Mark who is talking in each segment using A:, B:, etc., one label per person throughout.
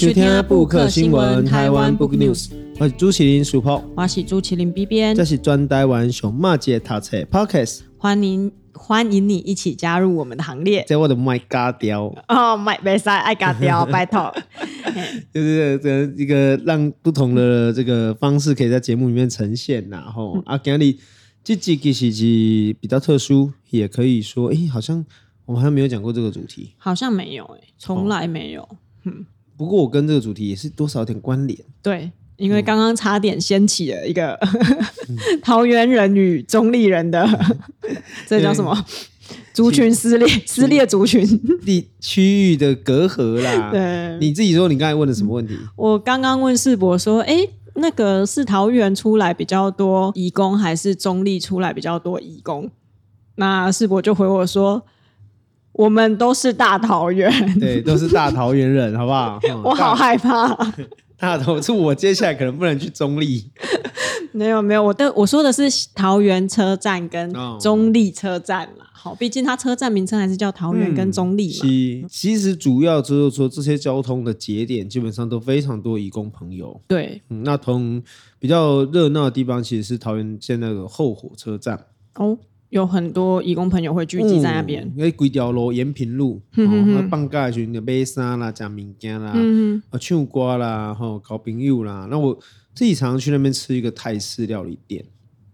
A: 收听布克新闻台湾 Book News，我是朱麒麟 Super，
B: 我是朱麒麟 B 编，
A: 这是专台湾熊猫节读册 Podcast，
B: 欢迎欢迎你一起加入我们的行列。
A: 这我的麦嘎雕
B: 哦，麦没塞爱嘎雕，拜托，
A: 就是这一个让不同的这个方式可以在节目里面呈现，然后、嗯、啊，今天这集其实比较特殊，也可以说，哎，好像我们还没有讲过这个主题，
B: 好像没有，哎，从来没有，嗯。嗯
A: 不过我跟这个主题也是多少有点关联。
B: 对，因为刚刚差点掀起了一个、嗯、桃园人与中立人的，嗯、这叫什么？族群撕裂，撕裂族群
A: 地区域的隔阂啦。
B: 对，
A: 你自己说，你刚才问的什么问题？
B: 我刚刚问世博说，哎，那个是桃园出来比较多移工，还是中立出来比较多移工？那世博就回我说。我们都是大桃园，
A: 对，都是大桃园人，好不好？
B: 我好害怕。
A: 大头是我接下来可能不能去中立。
B: 没有没有，我的我说的是桃园车站跟中立车站啦。好，毕竟它车站名称还是叫桃园跟中立嘛。
A: 其其实主要就是说这些交通的节点基本上都非常多移工朋友。
B: 对，
A: 嗯，那同比较热闹的地方其实是桃园现在的后火车站。
B: 哦。有很多义工朋友会聚集在那边，
A: 因为规条路延平路，哦，放假的时候就买衫啦、吃物件啦、嗯、啊唱歌啦、吼交朋友啦。那我自己常常去那边吃一个泰式料理店。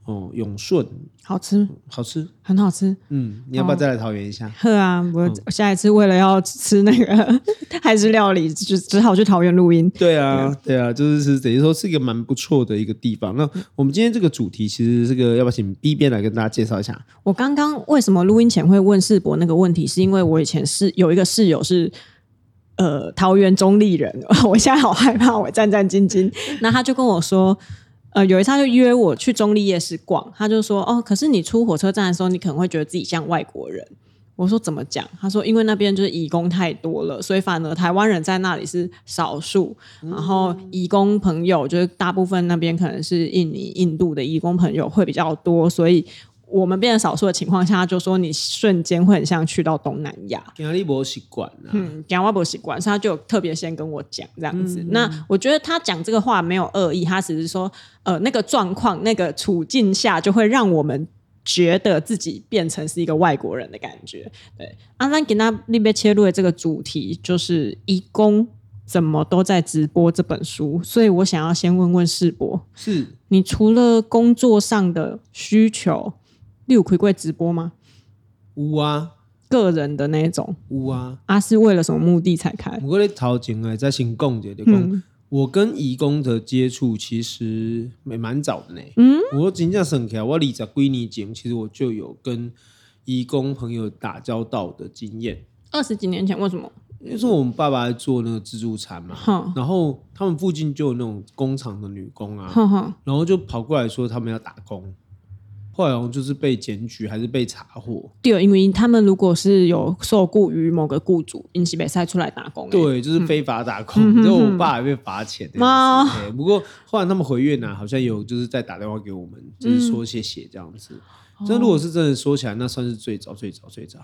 A: 哦，永顺
B: 好吃，
A: 好吃，
B: 很好吃。
A: 嗯，你要不要再来桃园一下？
B: 喝、哦、啊！我下一次为了要吃那个 泰式料理，就只好去桃园录音。
A: 对啊，对啊，就是是等于说是一个蛮不错的一个地方。那我们今天这个主题，其实这个要不要请 B 编来跟大家介绍一下？
B: 我刚刚为什么录音前会问世博那个问题，是因为我以前是有一个室友是呃桃园中立人，我现在好害怕，我战战兢兢。那他就跟我说。呃，有一次他就约我去中立夜市逛，他就说：“哦，可是你出火车站的时候，你可能会觉得自己像外国人。”我说：“怎么讲？”他说：“因为那边就是移工太多了，所以反而台湾人在那里是少数，然后移工朋友就是大部分那边可能是印尼、印度的移工朋友会比较多，所以。”我们变成少数的情况下，他就说你瞬间会很像去到东南亚。
A: 讲你不习惯，
B: 嗯，讲我不习惯，所以他就特别先跟我讲这样子。嗯、那我觉得他讲这个话没有恶意，他只是说，呃，那个状况、那个处境下，就会让我们觉得自己变成是一个外国人的感觉。对，阿兰给那那边切入的这个主题就是移工怎么都在直播这本书，所以我想要先问问世博，
A: 是
B: 你除了工作上的需求？你有开过直播吗？
A: 有啊，
B: 个人的那种。
A: 有啊，
B: 啊是为了什么目的才开？
A: 我咧头前诶，在先讲一下，讲我跟义工的接触其实也蛮早的呢。嗯，我真正算起来，我二十几年前，其实我就有跟义工朋友打交道的经验。
B: 二十几年前，为什么？
A: 因为说我们爸爸在做那个自助餐嘛，嗯、然后他们附近就有那种工厂的女工啊，然后就跑过来说他们要打工。后来就是被检举还是被查获？
B: 对，因为他们如果是有受雇于某个雇主，因此被塞出来打工。
A: 对，就是非法打工。之后、嗯、我爸还被罚钱。妈、嗯！不过后来他们回越南，好像有就是在打电话给我们，就是说谢谢这样子。这、嗯、如果是真的说起来，那算是最早最早最早。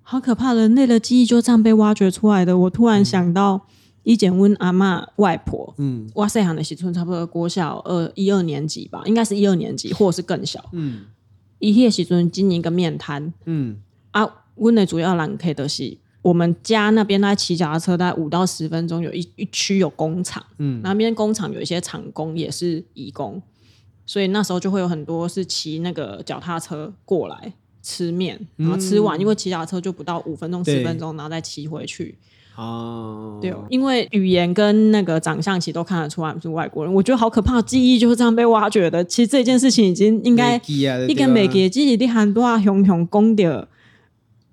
B: 好可怕，人类的记忆就这样被挖掘出来的。我突然想到。嗯以前问阿嬷外婆，嗯，哇塞，喊的时阵差不多国小二一二年级吧，应该是一二年级，或者是更小，嗯，伊迄个时阵经营一个面摊，嗯，啊，阮的主要人客都是我们家那边，在骑脚踏车大概五到十分钟，有一一区有工厂，嗯，那边工厂有一些厂工也是义工，所以那时候就会有很多是骑那个脚踏车过来吃面，然后吃完，嗯、因为骑脚踏车就不到五分钟十分钟，然后再骑回去。哦，对，因为语言跟那个长相其实都看得出来是外国人，我觉得好可怕，记忆就是这样被挖掘的。其实这件事情已经应该一个美记，记忆的很多啊熊熊公的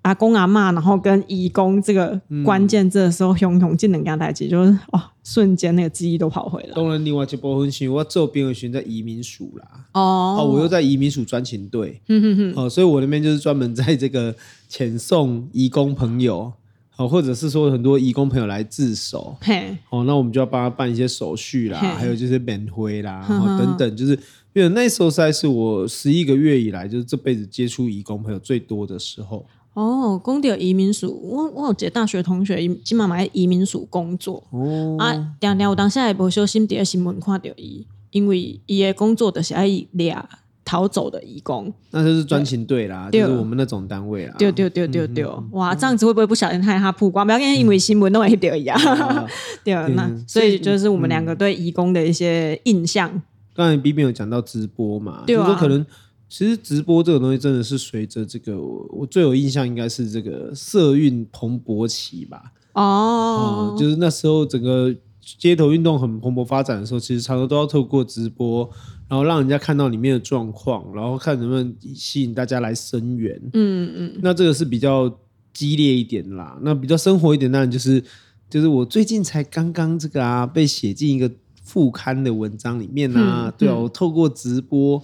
B: 阿公阿妈，然后跟移工这个关键字的时候，熊熊技能跟他代记，就是哇，瞬间那个记忆都跑回来。
A: 当然，另外一部分是我做编委选在移民署啦，哦，哦，我又在移民署专勤队，嗯哼哼，哦，所以我那边就是专门在这个遣送移工朋友。哦，或者是说很多移工朋友来自首，嘿，哦，那我们就要帮他办一些手续啦，嘿还有就是免灰啦，然后等等，就是因为那时候实在是我十一个月以来，就是这辈子接触移工朋友最多的时候。
B: 哦，讲到移民署，我我有一个大学同学，今嘛在移民署工作。哦，啊，常常有当下也无小心伫新闻看到伊，因为伊的工作就是爱俩逃走的移工。
A: 那就是专勤队啦，就是我们那种单位啦。
B: 对对对对对，哇，这样子会不会不小心害他曝光？不要跟因为新闻弄一丢一样。对，那所以就是我们两个对移工的一些印象。
A: 刚才 B B 有讲到直播嘛，就是说可能。其实直播这个东西真的是随着这个，我最有印象应该是这个社运蓬勃期吧。哦、oh. 嗯，就是那时候整个街头运动很蓬勃发展的时候，其实常常都要透过直播，然后让人家看到里面的状况，然后看能不能吸引大家来声援。嗯嗯，那这个是比较激烈一点啦。那比较生活一点，当然就是就是我最近才刚刚这个啊，被写进一个副刊的文章里面啊。嗯、对啊，我透过直播。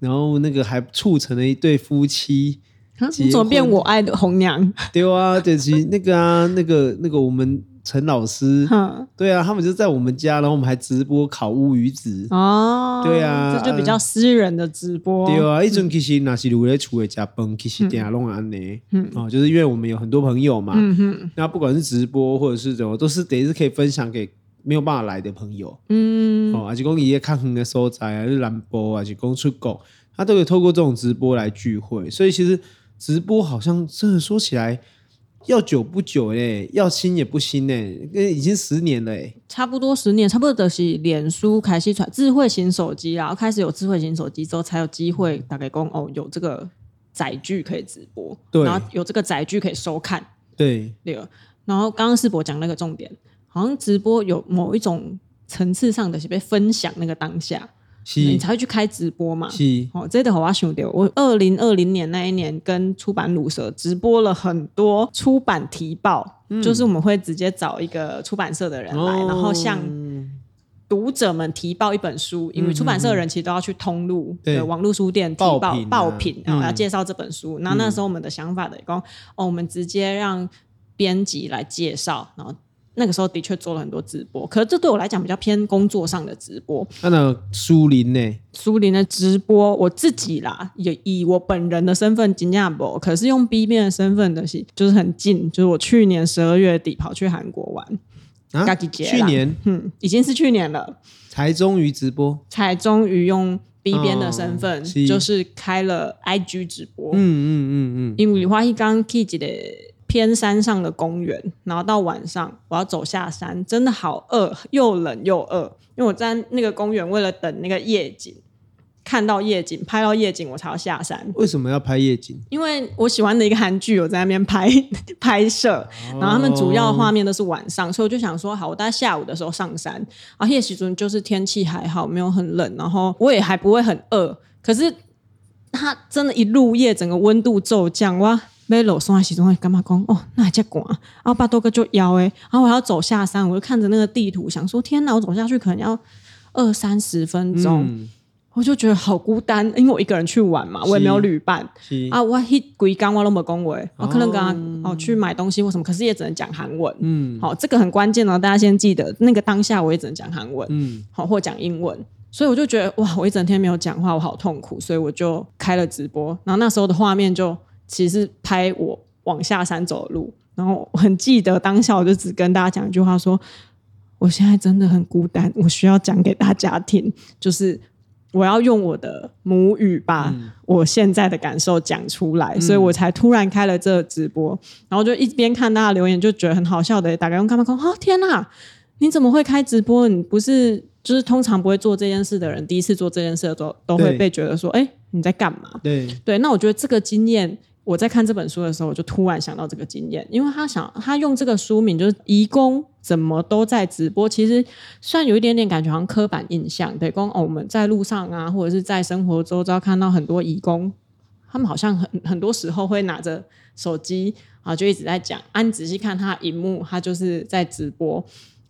A: 然后那个还促成了一对夫妻，
B: 你怎么变我爱的红娘？
A: 对啊，就是那个啊，那个那个我们陈老师，对啊，他们就在我们家，然后我们还直播烤乌鱼子。哦，对啊，
B: 这就比较私人的直播。
A: 对啊，一种其实那是如来出的家崩，其实点下弄安呢，嗯。哦，就是因为我们有很多朋友嘛，嗯哼，那不管是直播或者是怎么，都是等于是可以分享给。没有办法来的朋友，嗯，哦，还是讲一些看远的所在啊，是兰博还是讲出国，他都可以透过这种直播来聚会。所以其实直播好像真的说起来要久不久哎，要新也不新哎，已经十年了哎，
B: 差不多十年，差不多都是脸书开始传智慧型手机，然后开始有智慧型手机之后，才有机会大概讲哦，有这个载具可以直播，对，然后有这个载具可以收看，
A: 对，
B: 对。然后刚刚世博讲那个重点。好像直播有某一种层次上的是被分享那个当下，是你才会去开直播嘛。是。哦，这个我想到，我二零二零年那一年跟出版鲁蛇直播了很多出版提报，嗯、就是我们会直接找一个出版社的人来，哦、然后向读者们提报一本书，因为出版社的人其实都要去通路的、嗯、网络书店提报爆品，然后要介绍这本书。那、嗯、那时候我们的想法的讲，哦，我们直接让编辑来介绍，然后。那个时候的确做了很多直播，可是这对我来讲比较偏工作上的直播。
A: 那那苏林呢？
B: 苏林的直播，我自己啦，也以我本人的身份金加博，可是用 B 面的身份的是，就是很近，就是我去年十二月底跑去韩国玩。
A: 啊？去年？
B: 嗯，已经是去年了。
A: 才终于直播，
B: 才终于用 B 边的身份，哦、是就是开了 IG 直播。嗯嗯嗯嗯，因为我一刚去一个。偏山上的公园，然后到晚上我要走下山，真的好饿，又冷又饿。因为我在那个公园，为了等那个夜景，看到夜景，拍到夜景，我才要下山。
A: 为什么要拍夜景？
B: 因为我喜欢的一个韩剧，我在那边拍拍摄，然后他们主要的画面都是晚上，所以我就想说，好，我大概下午的时候上山。然后夜时阵就是天气还好，没有很冷，然后我也还不会很饿。可是它真的，一入夜，整个温度骤降哇！没楼上还是中会干嘛讲哦，那还叫广啊！然后把多个就腰哎，然后我要走下山，我就看着那个地图，想说天哪，我走下去可能要二三十分钟，我就觉得好孤单，因为我一个人去玩嘛，我也没有旅伴啊，我一归刚我都没讲话，我可能刚刚哦去买东西或什么，可是也只能讲韩文，嗯，好，这个很关键哦，大家先记得，那个当下我也只能讲韩文，嗯，好或讲英文，所以我就觉得哇，我一整天没有讲话，我好痛苦，所以我就开了直播，然后那时候的画面就。其实拍我往下山走的路，然后我很记得当下，我就只跟大家讲一句话说：说我现在真的很孤单，我需要讲给大家听，就是我要用我的母语把我现在的感受讲出来，嗯、所以我才突然开了这个直播，然后就一边看大家留言，就觉得很好笑的，打开用干嘛看哦天哪，你怎么会开直播？你不是就是通常不会做这件事的人，第一次做这件事的时候都会被觉得说，哎对，你在干嘛？对对，那我觉得这个经验。我在看这本书的时候，我就突然想到这个经验，因为他想他用这个书名就是“移工怎么都在直播”，其实虽然有一点点感觉好像刻板印象，对，讲哦我们在路上啊，或者是在生活周遭看到很多移工，他们好像很很多时候会拿着手机啊，就一直在讲。啊，你仔细看他荧幕，他就是在直播。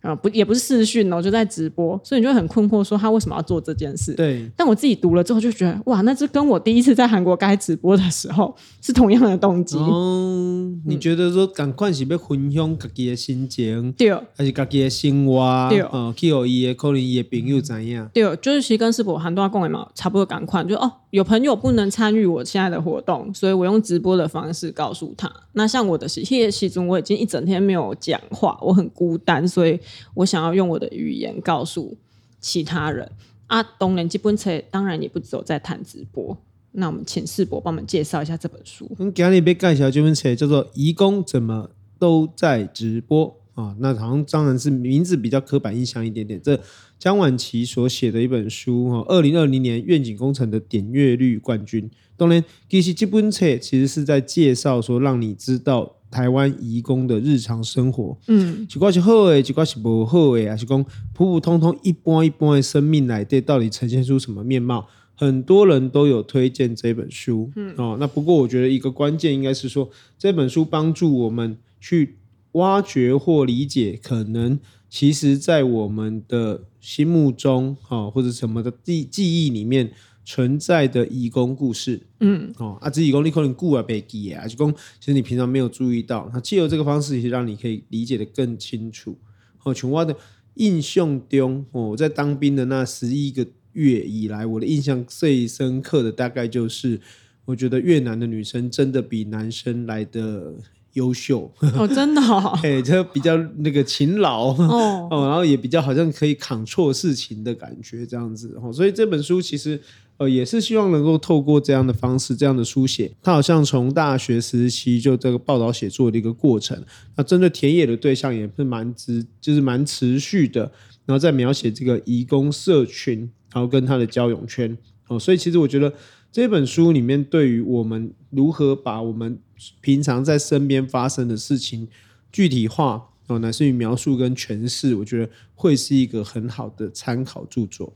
B: 啊，不也不是视讯哦，就在直播，所以你就很困惑，说他为什么要做这件事？
A: 对。
B: 但我自己读了之后就觉得，哇，那这跟我第一次在韩国开直播的时候是同样的动机。
A: 哦，你觉得说赶快是要分享自己的心情，
B: 对，
A: 还是自己的生活？对，哦，去有伊的可能伊的朋友怎样？
B: 对，就是其实跟师伯韩多共的嘛，差不多赶快就哦，有朋友不能参与我现在的活动，所以我用直播的方式告诉他。那像我的是，其实中我已经一整天没有讲话，我很孤单，所以我想要用我。的语言告诉其他人啊，当然基本册当然也不只有在谈直播。那我们请世博帮我们介绍一下这本书。
A: 嗯，今日要介绍这本册叫做《移工怎么都在直播》啊，那好像当然是名字比较刻板印象一点点。这江晚琪所写的一本书哈，二零二零年愿景工程的点阅率冠军。当然，其实这本册其实是在介绍说，让你知道。台湾移工的日常生活，嗯，几挂是好诶，几挂是不好诶，还是讲普普通通一般一般的生命来对，到底呈现出什么面貌？很多人都有推荐这本书，嗯哦，那不过我觉得一个关键应该是说，这本书帮助我们去挖掘或理解，可能其实在我们的心目中，哈，或者什么的记记忆里面。存在的义工故事，嗯，哦，啊，这义工你可能顾啊，别记啊，就讲其实你平常没有注意到，那借由这个方式，其实让你可以理解的更清楚。哦，琼蛙的印象中，哦，我在当兵的那十一个月以来，我的印象最深刻的大概就是，我觉得越南的女生真的比男生来的优秀
B: 哦，真的，哦，
A: 哎，就比较那个勤劳哦，哦，然后也比较好像可以扛错事情的感觉，这样子哦，所以这本书其实。呃，也是希望能够透过这样的方式，这样的书写，他好像从大学时期就这个报道写作的一个过程。那针对田野的对象也是蛮持，就是蛮持续的。然后再描写这个移工社群，然后跟他的交友圈。哦，所以其实我觉得这本书里面对于我们如何把我们平常在身边发生的事情具体化，哦，乃至于描述跟诠释，我觉得会是一个很好的参考著作。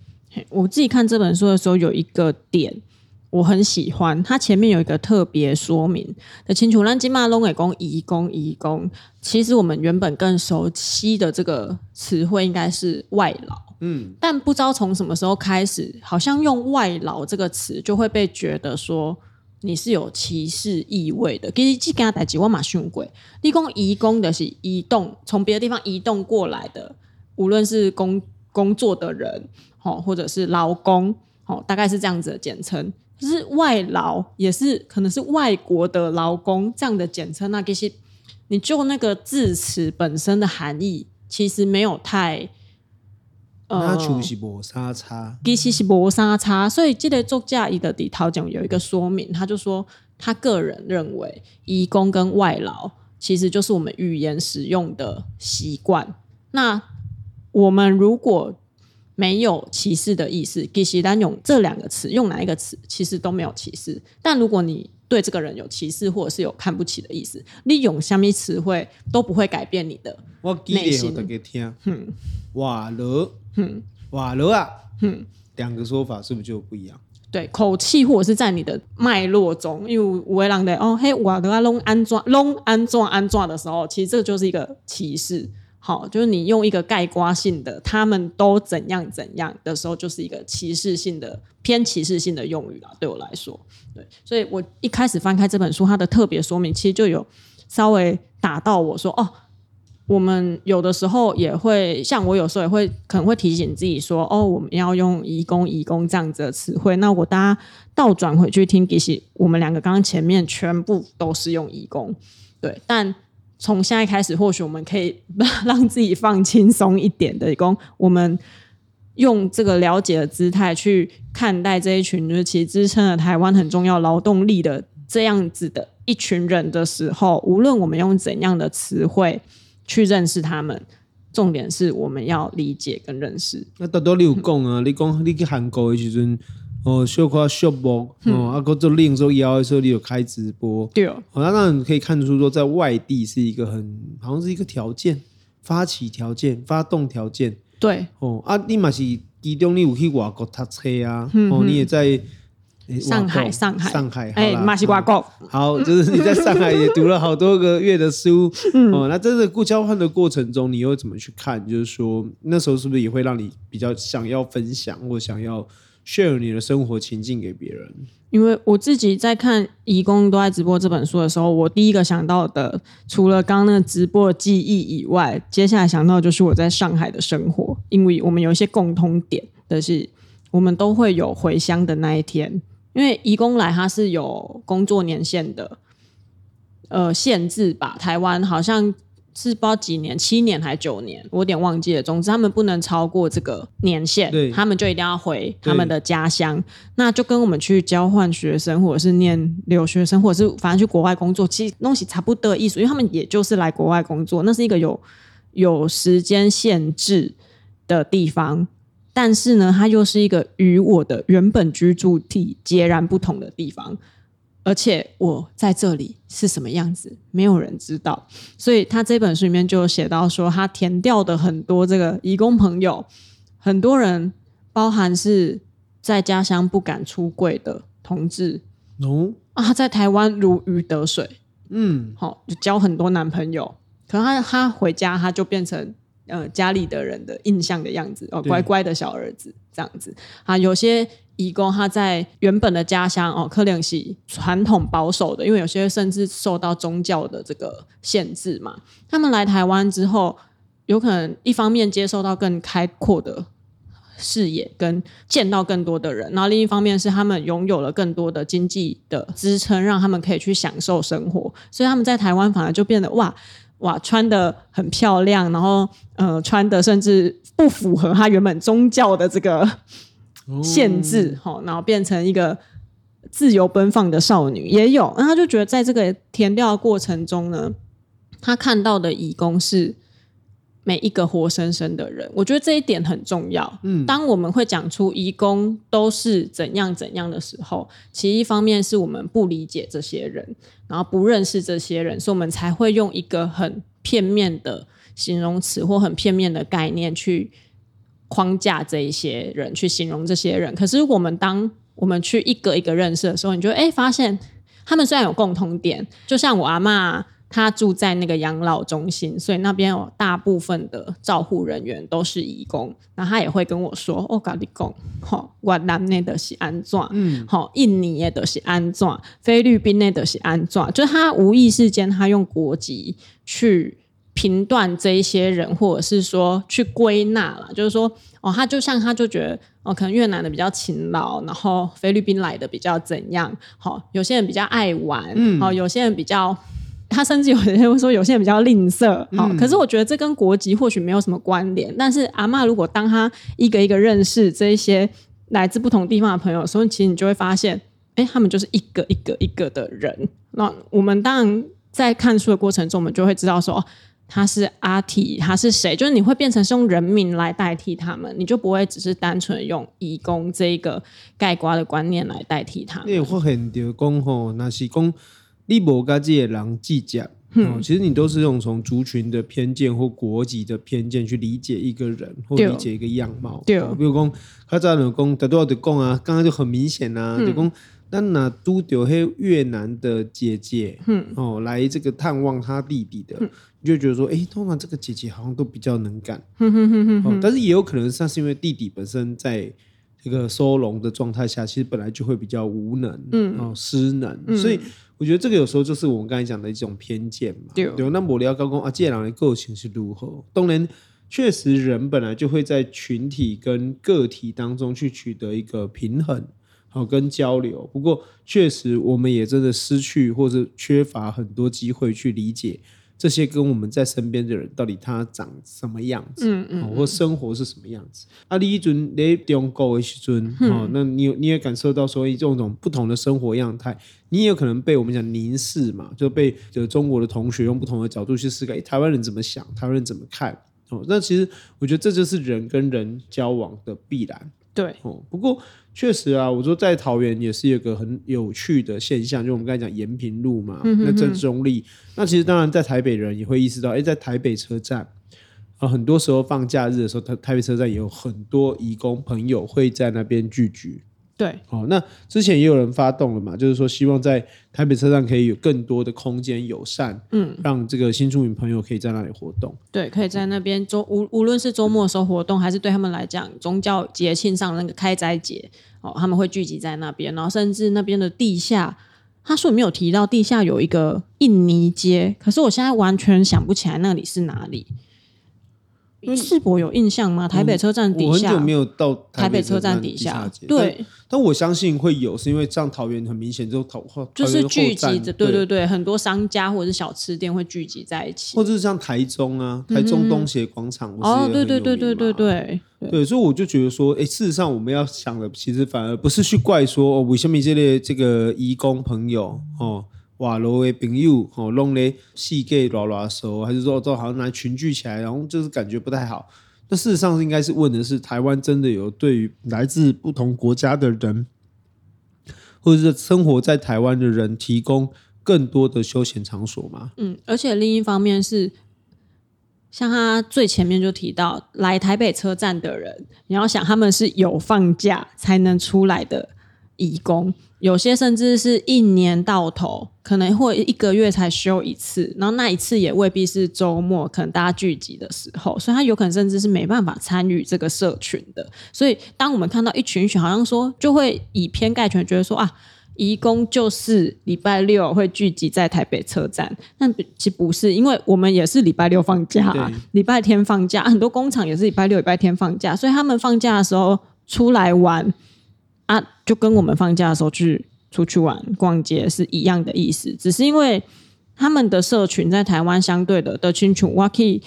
B: 我自己看这本书的时候，有一个点我很喜欢，它前面有一个特别说明的清楚。让金马龙给公移工移工，其实我们原本更熟悉的这个词汇应该是外劳，嗯，但不知道从什么时候开始，好像用外劳这个词就会被觉得说你是有歧视意味的。其实这跟他代志我嘛想过，你讲移工的是移动，从别的地方移动过来的，无论是工工作的人。哦，或者是劳工，哦，大概是这样子的简称。就是外劳也是可能是外国的劳工这样的简称。那其实你就那个字词本身的含义，其实没有太
A: 呃，其实是没啥差，
B: 其实是没啥差。所以记得作家伊的底头讲有一个说明，他就说他个人认为，移工跟外劳其实就是我们语言使用的习惯。那我们如果没有歧视的意思，其实单用这两个词，用哪一个词，其实都没有歧视。但如果你对这个人有歧视，或者是有看不起的意思，你用什么词汇都不会改变你的内心。
A: 我给听，嗯，瓦罗，嗯，瓦罗啊，嗯，两个说法是不是就不一样？
B: 对，口气或者是在你的脉络中，因为有的人的哦，嘿，瓦罗啊，隆安装，隆安装安装的时候，其实这就是一个歧视。好，就是你用一个概括性的，他们都怎样怎样的时候，就是一个歧视性的、偏歧视性的用语啦。对我来说，对，所以我一开始翻开这本书，它的特别说明其实就有稍微打到我说，哦，我们有的时候也会，像我有时候也会可能会提醒自己说，哦，我们要用移工、移工这样子的词汇。那我大家倒转回去听，其实我们两个刚刚前面全部都是用移工，对，但。从现在开始，或许我们可以让自己放轻松一点的，移工我们用这个了解的姿态去看待这一群，就是其实支撑了台湾很重要劳动力的这样子的一群人的时候，无论我们用怎样的词汇去认识他们，重点是我们要理解跟认识。
A: 那大多你有讲啊，你讲你去韩国的时阵。哦，小夸小博哦，啊，个做另说邀的时候，你有开直播，
B: 对。哦，
A: 那当然可以看出说，在外地是一个很，好像是一个条件，发起条件，发动条件，
B: 对，
A: 哦，啊，你嘛是其中你有去外国读车啊，哦，你也在
B: 上海，上海，
A: 上海，
B: 哎，马西瓜够
A: 好，就是你在上海也读了好多个月的书，嗯、哦，那在这个交换的过程中，你又怎么去看？就是说，那时候是不是也会让你比较想要分享，或想要 share 你的生活情境给别人？
B: 因为我自己在看《移工都在直播》这本书的时候，我第一个想到的，除了刚刚那个直播的记忆以外，接下来想到的就是我在上海的生活，因为我们有一些共通点的是，我们都会有回乡的那一天。因为移工来，他是有工作年限的，呃，限制吧。台湾好像是不知道几年，七年还是九年，我有点忘记了。总之，他们不能超过这个年限，他们就一定要回他们的家乡。那就跟我们去交换学生，或者是念留学生，或者是反正去国外工作，其实东西差不多的意思。因为他们也就是来国外工作，那是一个有有时间限制的地方。但是呢，它又是一个与我的原本居住地截然不同的地方，而且我在这里是什么样子，没有人知道。所以他这本书里面就写到说，他填掉的很多这个义工朋友，很多人包含是在家乡不敢出柜的同志，
A: 哦
B: 啊，在台湾如鱼得水，
A: 嗯，
B: 好，就交很多男朋友，可能他他回家他就变成。呃，家里的人的印象的样子哦，乖乖的小儿子这样子啊。有些移工他在原本的家乡哦，克林西传统保守的，因为有些甚至受到宗教的这个限制嘛。他们来台湾之后，有可能一方面接受到更开阔的视野，跟见到更多的人，然后另一方面是他们拥有了更多的经济的支撑，让他们可以去享受生活。所以他们在台湾反而就变得哇。哇，穿的很漂亮，然后呃，穿的甚至不符合他原本宗教的这个限制，哈、哦，然后变成一个自由奔放的少女也有，然后他就觉得在这个填调的过程中呢，他看到的乙工是。每一个活生生的人，我觉得这一点很重要。嗯，当我们会讲出移工都是怎样怎样的时候，其一方面是我们不理解这些人，然后不认识这些人，所以我们才会用一个很片面的形容词或很片面的概念去框架这一些人，去形容这些人。可是我们当我们去一个一个认识的时候，你就哎发现他们虽然有共同点，就像我阿嬷。他住在那个养老中心，所以那边有大部分的照护人员都是移工。那他也会跟我说：“我跟你讲，好，越南内的是安怎？嗯，好，印尼也都是安怎？菲律宾内的是安怎？就是他无意识间，他用国籍去评断这一些人，或者是说去归纳了。就是说，哦，他就像他就觉得，哦，可能越南的比较勤劳，然后菲律宾来的比较怎样？好，有些人比较爱玩，嗯，好，有些人比较。”他甚至有人会说，有些人比较吝啬，好、嗯，可是我觉得这跟国籍或许没有什么关联。但是阿嬷如果当他一个一个认识这一些来自不同地方的朋友，所以其实你就会发现，哎，他们就是一个一个一个的人。那我们当然在看书的过程中，我们就会知道说，哦，他是阿提，他是谁？就是你会变成是用人名来代替他们，你就不会只是单纯用义工这一个盖瓜的观念来代替他们。
A: 你发现就讲吼，那是讲。你无跟这些人计较，嗯，其实你都是用从族群的偏见或国籍的偏见去理解一个人或理解一个样貌。对，比如讲，他在那讲，他都要得讲啊，刚刚就很明显啊，嗯、就讲，那那都丢黑越南的姐姐，嗯，哦，来这个探望他弟弟的，嗯、你就觉得说，哎，通常这个姐姐好像都比较能干，嗯哼哼哼，哦，但是也有可能是，是因为弟弟本身在这个收容的状态下，其实本来就会比较无能，嗯，哦，失能，嗯、所以。我觉得这个有时候就是我们刚才讲的一种偏见嘛。对，那我聊高工啊，这样的个性是如何？当然，确实人本来就会在群体跟个体当中去取得一个平衡，好跟交流。不过，确实我们也真的失去或者缺乏很多机会去理解。这些跟我们在身边的人到底他长什么样子，嗯嗯，嗯，或生活是什么样子？啊，你一尊你中国的时阵，哦、嗯，那你你也感受到说，这种种不同的生活样态，你也有可能被我们讲凝视嘛，就被就中国的同学用不同的角度去思考，台湾人怎么想，台湾人怎么看？哦，那其实我觉得这就是人跟人交往的必然。
B: 对，
A: 哦，不过。确实啊，我说在桃园也是有一个很有趣的现象，就我们刚才讲延平路嘛，嗯、哼哼那正中立。那其实当然在台北人也会意识到，哎，在台北车站啊，很多时候放假日的时候，台台北车站也有很多移工朋友会在那边聚聚。
B: 对，
A: 哦，那之前也有人发动了嘛，就是说希望在台北车站可以有更多的空间友善，嗯，让这个新住民朋友可以在那里活动。
B: 对，可以在那边周无无论是周末的时候活动，还是对他们来讲宗教节庆上那个开斋节，哦，他们会聚集在那边，然后甚至那边的地下，他说没有提到地下有一个印尼街，可是我现在完全想不起来那里是哪里。世博有印象吗？台北车站底下，
A: 我很久没有到
B: 台北车站底下。对，
A: 但我相信会有，是因为这样桃园很明显就桃
B: 就是聚集着，对对对，很多商家或者是小吃店会聚集在一起，
A: 或者是像台中啊，台中东协广场，
B: 哦，对对对对对对
A: 对，所以我就觉得说，哎，事实上我们要想的，其实反而不是去怪说哦，为什么这类这个移工朋友哦。瓦罗的朋友哦，弄嘞细 gay 拉拉手，还是说都好像来群聚起来，然后就是感觉不太好。那事实上应该是问的是，台湾真的有对于来自不同国家的人，或者是生活在台湾的人，提供更多的休闲场所吗？
B: 嗯，而且另一方面是，像他最前面就提到，来台北车站的人，你要想他们是有放假才能出来的义工。有些甚至是一年到头，可能会一个月才休一次，然后那一次也未必是周末，可能大家聚集的时候，所以他有可能甚至是没办法参与这个社群的。所以当我们看到一群群，好像说就会以偏概全，觉得说啊，移工就是礼拜六会聚集在台北车站，但其实不是，因为我们也是礼拜六放假啊，礼拜天放假，很多工厂也是礼拜六、礼拜天放假，所以他们放假的时候出来玩。啊，就跟我们放假的时候去出去玩、逛街是一样的意思，只是因为他们的社群在台湾相对的的清楚，我可以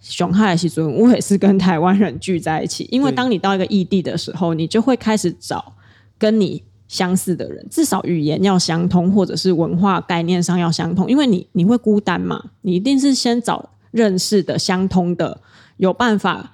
B: 熊害的时阵，我也是跟台湾人聚在一起。因为当你到一个异地的时候，你就会开始找跟你相似的人，至少语言要相通，或者是文化概念上要相通。因为你你会孤单嘛，你一定是先找认识的、相通的，有办法。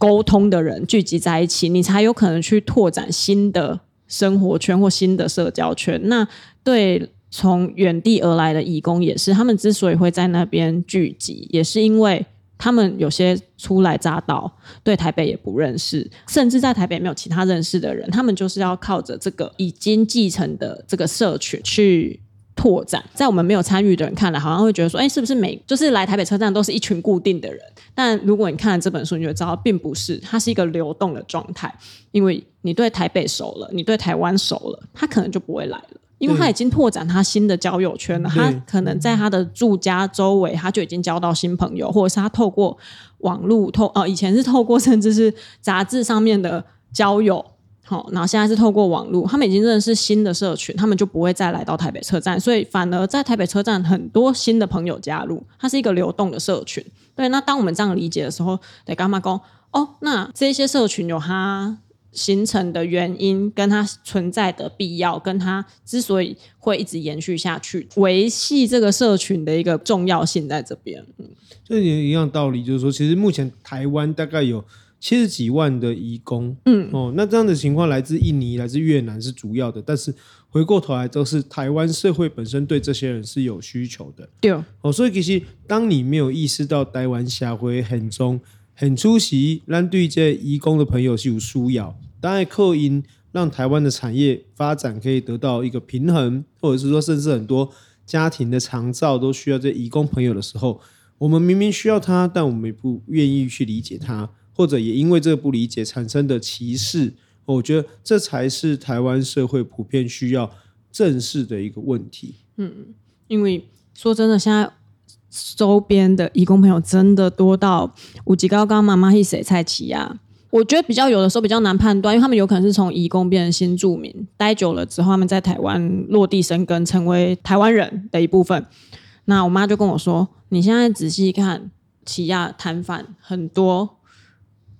B: 沟通的人聚集在一起，你才有可能去拓展新的生活圈或新的社交圈。那对从远地而来的义工也是，他们之所以会在那边聚集，也是因为他们有些初来乍到，对台北也不认识，甚至在台北没有其他认识的人，他们就是要靠着这个已经继承的这个社群去。拓展，在我们没有参与的人看来，好像会觉得说，哎，是不是每就是来台北车站都是一群固定的人？但如果你看了这本书，你就知道，并不是，它是一个流动的状态。因为你对台北熟了，你对台湾熟了，他可能就不会来了，因为他已经拓展他新的交友圈了。他可能在他的住家周围，他就已经交到新朋友，或者是他透过网络透，呃，以前是透过甚至是杂志上面的交友。好，然后现在是透过网络，他们已经认识新的社群，他们就不会再来到台北车站，所以反而在台北车站很多新的朋友加入，它是一个流动的社群。对，那当我们这样理解的时候，得干嘛讲？哦，那这些社群有它形成的原因，跟它存在的必要，跟它之所以会一直延续下去，维系这个社群的一个重要性在这边。嗯，
A: 这也一样道理，就是说，其实目前台湾大概有。七十几万的移工，嗯，哦，那这样的情况来自印尼、来自越南是主要的，但是回过头来都是台湾社会本身对这些人是有需求的，
B: 对，
A: 哦，所以其实当你没有意识到台湾社会很中、很出席，让对这移工的朋友是有需要，当然客因让台湾的产业发展可以得到一个平衡，或者是说甚至很多家庭的长照都需要这移工朋友的时候，我们明明需要他，但我们也不愿意去理解他。或者也因为这个不理解产生的歧视，我觉得这才是台湾社会普遍需要正视的一个问题。
B: 嗯，因为说真的，现在周边的移工朋友真的多到五级高刚妈妈是谁蔡奇呀？我觉得比较有的时候比较难判断，因为他们有可能是从移工变成新住民，待久了之后他们在台湾落地生根，成为台湾人的一部分。那我妈就跟我说：“你现在仔细看，奇亚摊贩很多。”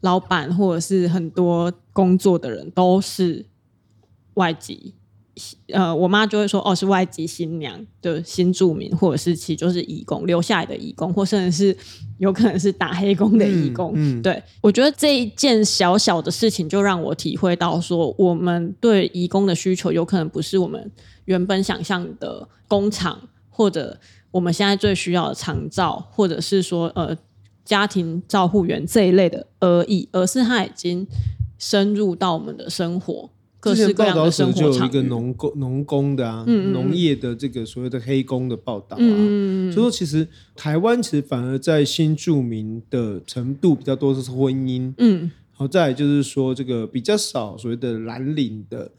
B: 老板或者是很多工作的人都是外籍，呃，我妈就会说，哦，是外籍新娘的新住民，或者是其实就是义工留下来的义工，或甚至是有可能是打黑工的义工。嗯嗯、对，我觉得这一件小小的事情就让我体会到，说我们对义工的需求有可能不是我们原本想象的工厂，或者我们现在最需要的长照，或者是说呃。家庭照护员这一类的而已，而是他已经深入到我们的生活各式各样的生活
A: 就有一个农工农工的啊，嗯嗯农业的这个所谓的黑工的报道啊，所以说其实台湾其实反而在新住民的程度比较多的是婚姻，嗯，好，再来就是说这个比较少所谓的蓝领的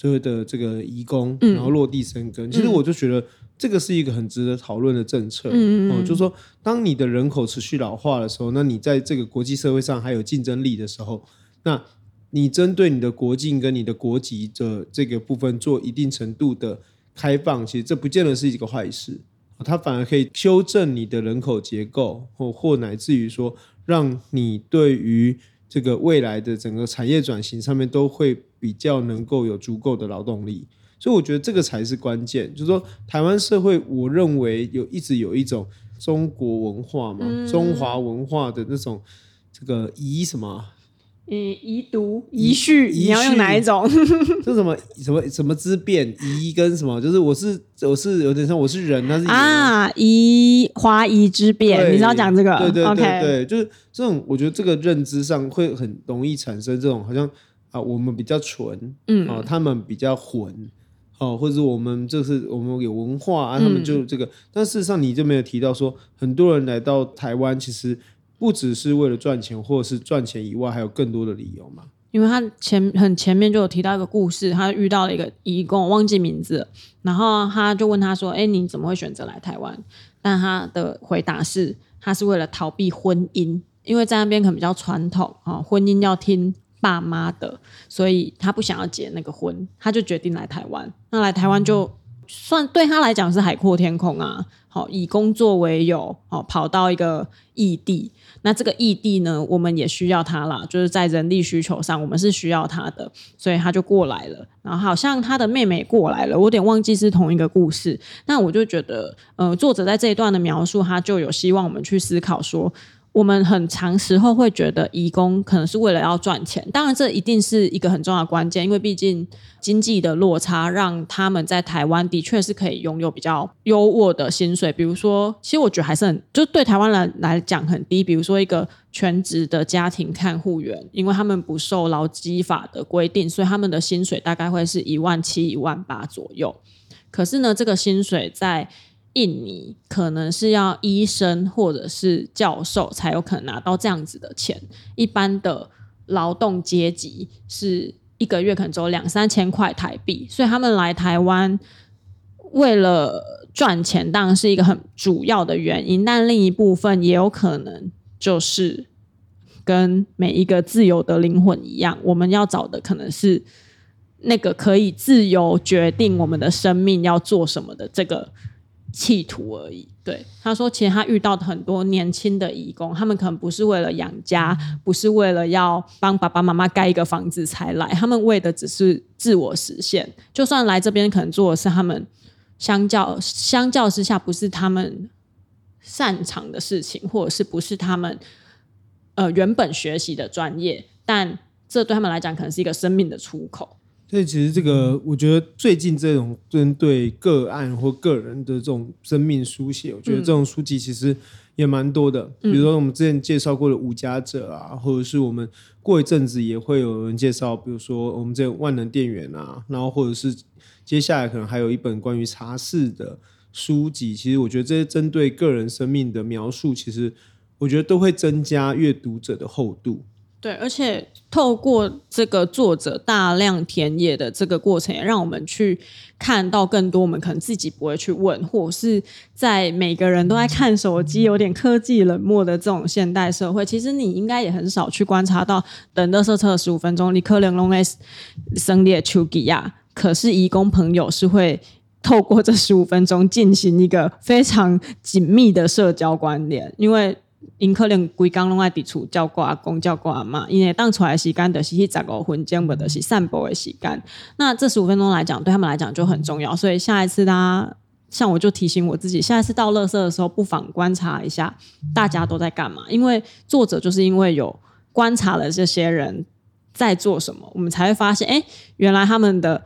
A: 所谓的这个移工，然后落地生根，嗯、其实我就觉得这个是一个很值得讨论的政策，嗯嗯哦，就是说当你的人口持续老化的时候，那你在这个国际社会上还有竞争力的时候，那你针对你的国境跟你的国籍的这个部分做一定程度的开放，其实这不见得是一个坏事，它反而可以修正你的人口结构，或或乃至于说，让你对于这个未来的整个产业转型上面都会比较能够有足够的劳动力。所以我觉得这个才是关键，就是说台湾社会，我认为有一直有一种中国文化嘛，嗯、中华文化的那种这个遗什么。
B: 嗯，遗毒遗序，你要用哪一种？
A: 就什么什么什么之变遗跟什么？就是我是我是有点像我是人，但是
B: 啊，遗华夷之变，你知道讲这
A: 个？对对对对就是这种，我觉得这个认知上会很容易产生这种好像啊，我们比较纯，嗯啊，他们比较混，哦、啊，或者我们就是我们有文化啊，他们就这个，嗯、但事实上你就没有提到说，很多人来到台湾其实。不只是为了赚钱，或者是赚钱以外，还有更多的理由嘛？
B: 因为他前很前面就有提到一个故事，他遇到了一个义工，我忘记名字了，然后他就问他说：“哎，你怎么会选择来台湾？”但他的回答是：他是为了逃避婚姻，因为在那边可能比较传统啊，婚姻要听爸妈的，所以他不想要结那个婚，他就决定来台湾。那来台湾就算对他来讲是海阔天空啊。好，以工作为由，好跑到一个异地。那这个异地呢，我们也需要他啦，就是在人力需求上，我们是需要他的，所以他就过来了。然后好像他的妹妹过来了，我有点忘记是同一个故事。那我就觉得，呃，作者在这一段的描述，他就有希望我们去思考说。我们很长时候会觉得义工可能是为了要赚钱，当然这一定是一个很重要的关键，因为毕竟经济的落差让他们在台湾的确是可以拥有比较优渥的薪水。比如说，其实我觉得还是很，就对台湾人来讲很低。比如说一个全职的家庭看护员，因为他们不受劳基法的规定，所以他们的薪水大概会是一万七、一万八左右。可是呢，这个薪水在印尼可能是要医生或者是教授才有可能拿到这样子的钱，一般的劳动阶级是一个月可能只有两三千块台币，所以他们来台湾为了赚钱，当然是一个很主要的原因，但另一部分也有可能就是跟每一个自由的灵魂一样，我们要找的可能是那个可以自由决定我们的生命要做什么的这个。企图而已。对，他说，其实他遇到的很多年轻的义工，他们可能不是为了养家，不是为了要帮爸爸妈妈盖一个房子才来，他们为的只是自我实现。就算来这边，可能做的是他们相较相较之下不是他们擅长的事情，或者是不是他们呃原本学习的专业，但这对他们来讲，可能是一个生命的出口。
A: 所以其实这个，我觉得最近这种针对个案或个人的这种生命书写，我觉得这种书籍其实也蛮多的。比如说我们之前介绍过的无家者啊，或者是我们过一阵子也会有人介绍，比如说我们这万能电源啊，然后或者是接下来可能还有一本关于茶室的书籍。其实我觉得这些针对个人生命的描述，其实我觉得都会增加阅读者的厚度。
B: 对，而且透过这个作者大量田野的这个过程，也让我们去看到更多我们可能自己不会去问，或是在每个人都在看手机、有点科技冷漠的这种现代社会，其实你应该也很少去观察到，等垃圾车十五分钟，你可能拢会省略手机呀。可是移工朋友是会透过这十五分钟进行一个非常紧密的社交关联，因为。因可能规工拢爱伫厝照顾阿公、照顾阿妈，因为当出来时间就是去十五分钟，不就是散步的时间。那这十五分钟来讲，对他们来讲就很重要。所以下一次大家，像我就提醒我自己，下一次倒垃圾的时候，不妨观察一下大家都在干嘛。因为作者就是因为有观察了这些人在做什么，我们才会发现，哎，原来他们的。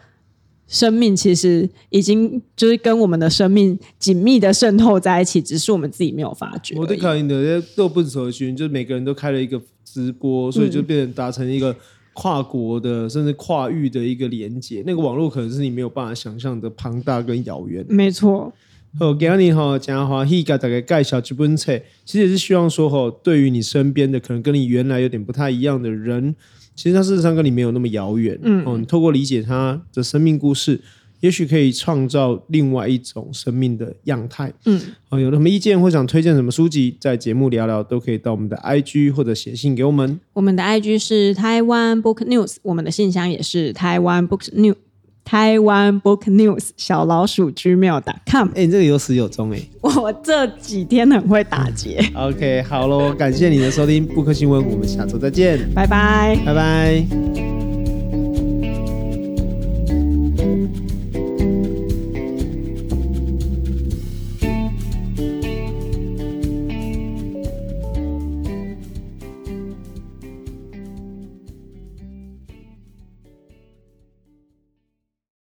B: 生命其实已经就是跟我们的生命紧密的渗透在一起，只是我们自己没有发觉。
A: 我在看你的都不熟群，就是每个人都开了一个直播，所以就变成达成一个跨国的甚至跨域的一个连接，那个网络可能是你没有办法想象的庞大跟遥远。
B: 没错。
A: 好，今天哈讲话，希给大家介绍这本册，其实也是希望说哈，对于你身边的可能跟你原来有点不太一样的人，其实它事实上跟你没有那么遥远。嗯，哦，你透过理解它的生命故事，也许可以创造另外一种生命的样态。嗯，哦，有什么意见或想推荐什么书籍，在节目聊聊都可以到我们的 IG 或者写信给我们。
B: 我们的 IG 是台湾 Book News，我们的信箱也是台湾 Book News。台湾 Book News 小老鼠 gmail.com。
A: 哎、欸，你这个有始有终哎、欸！
B: 我这几天很会打结。
A: OK，好喽，感谢你的收听，布克新闻，我们下周再见，
B: 拜拜，
A: 拜拜。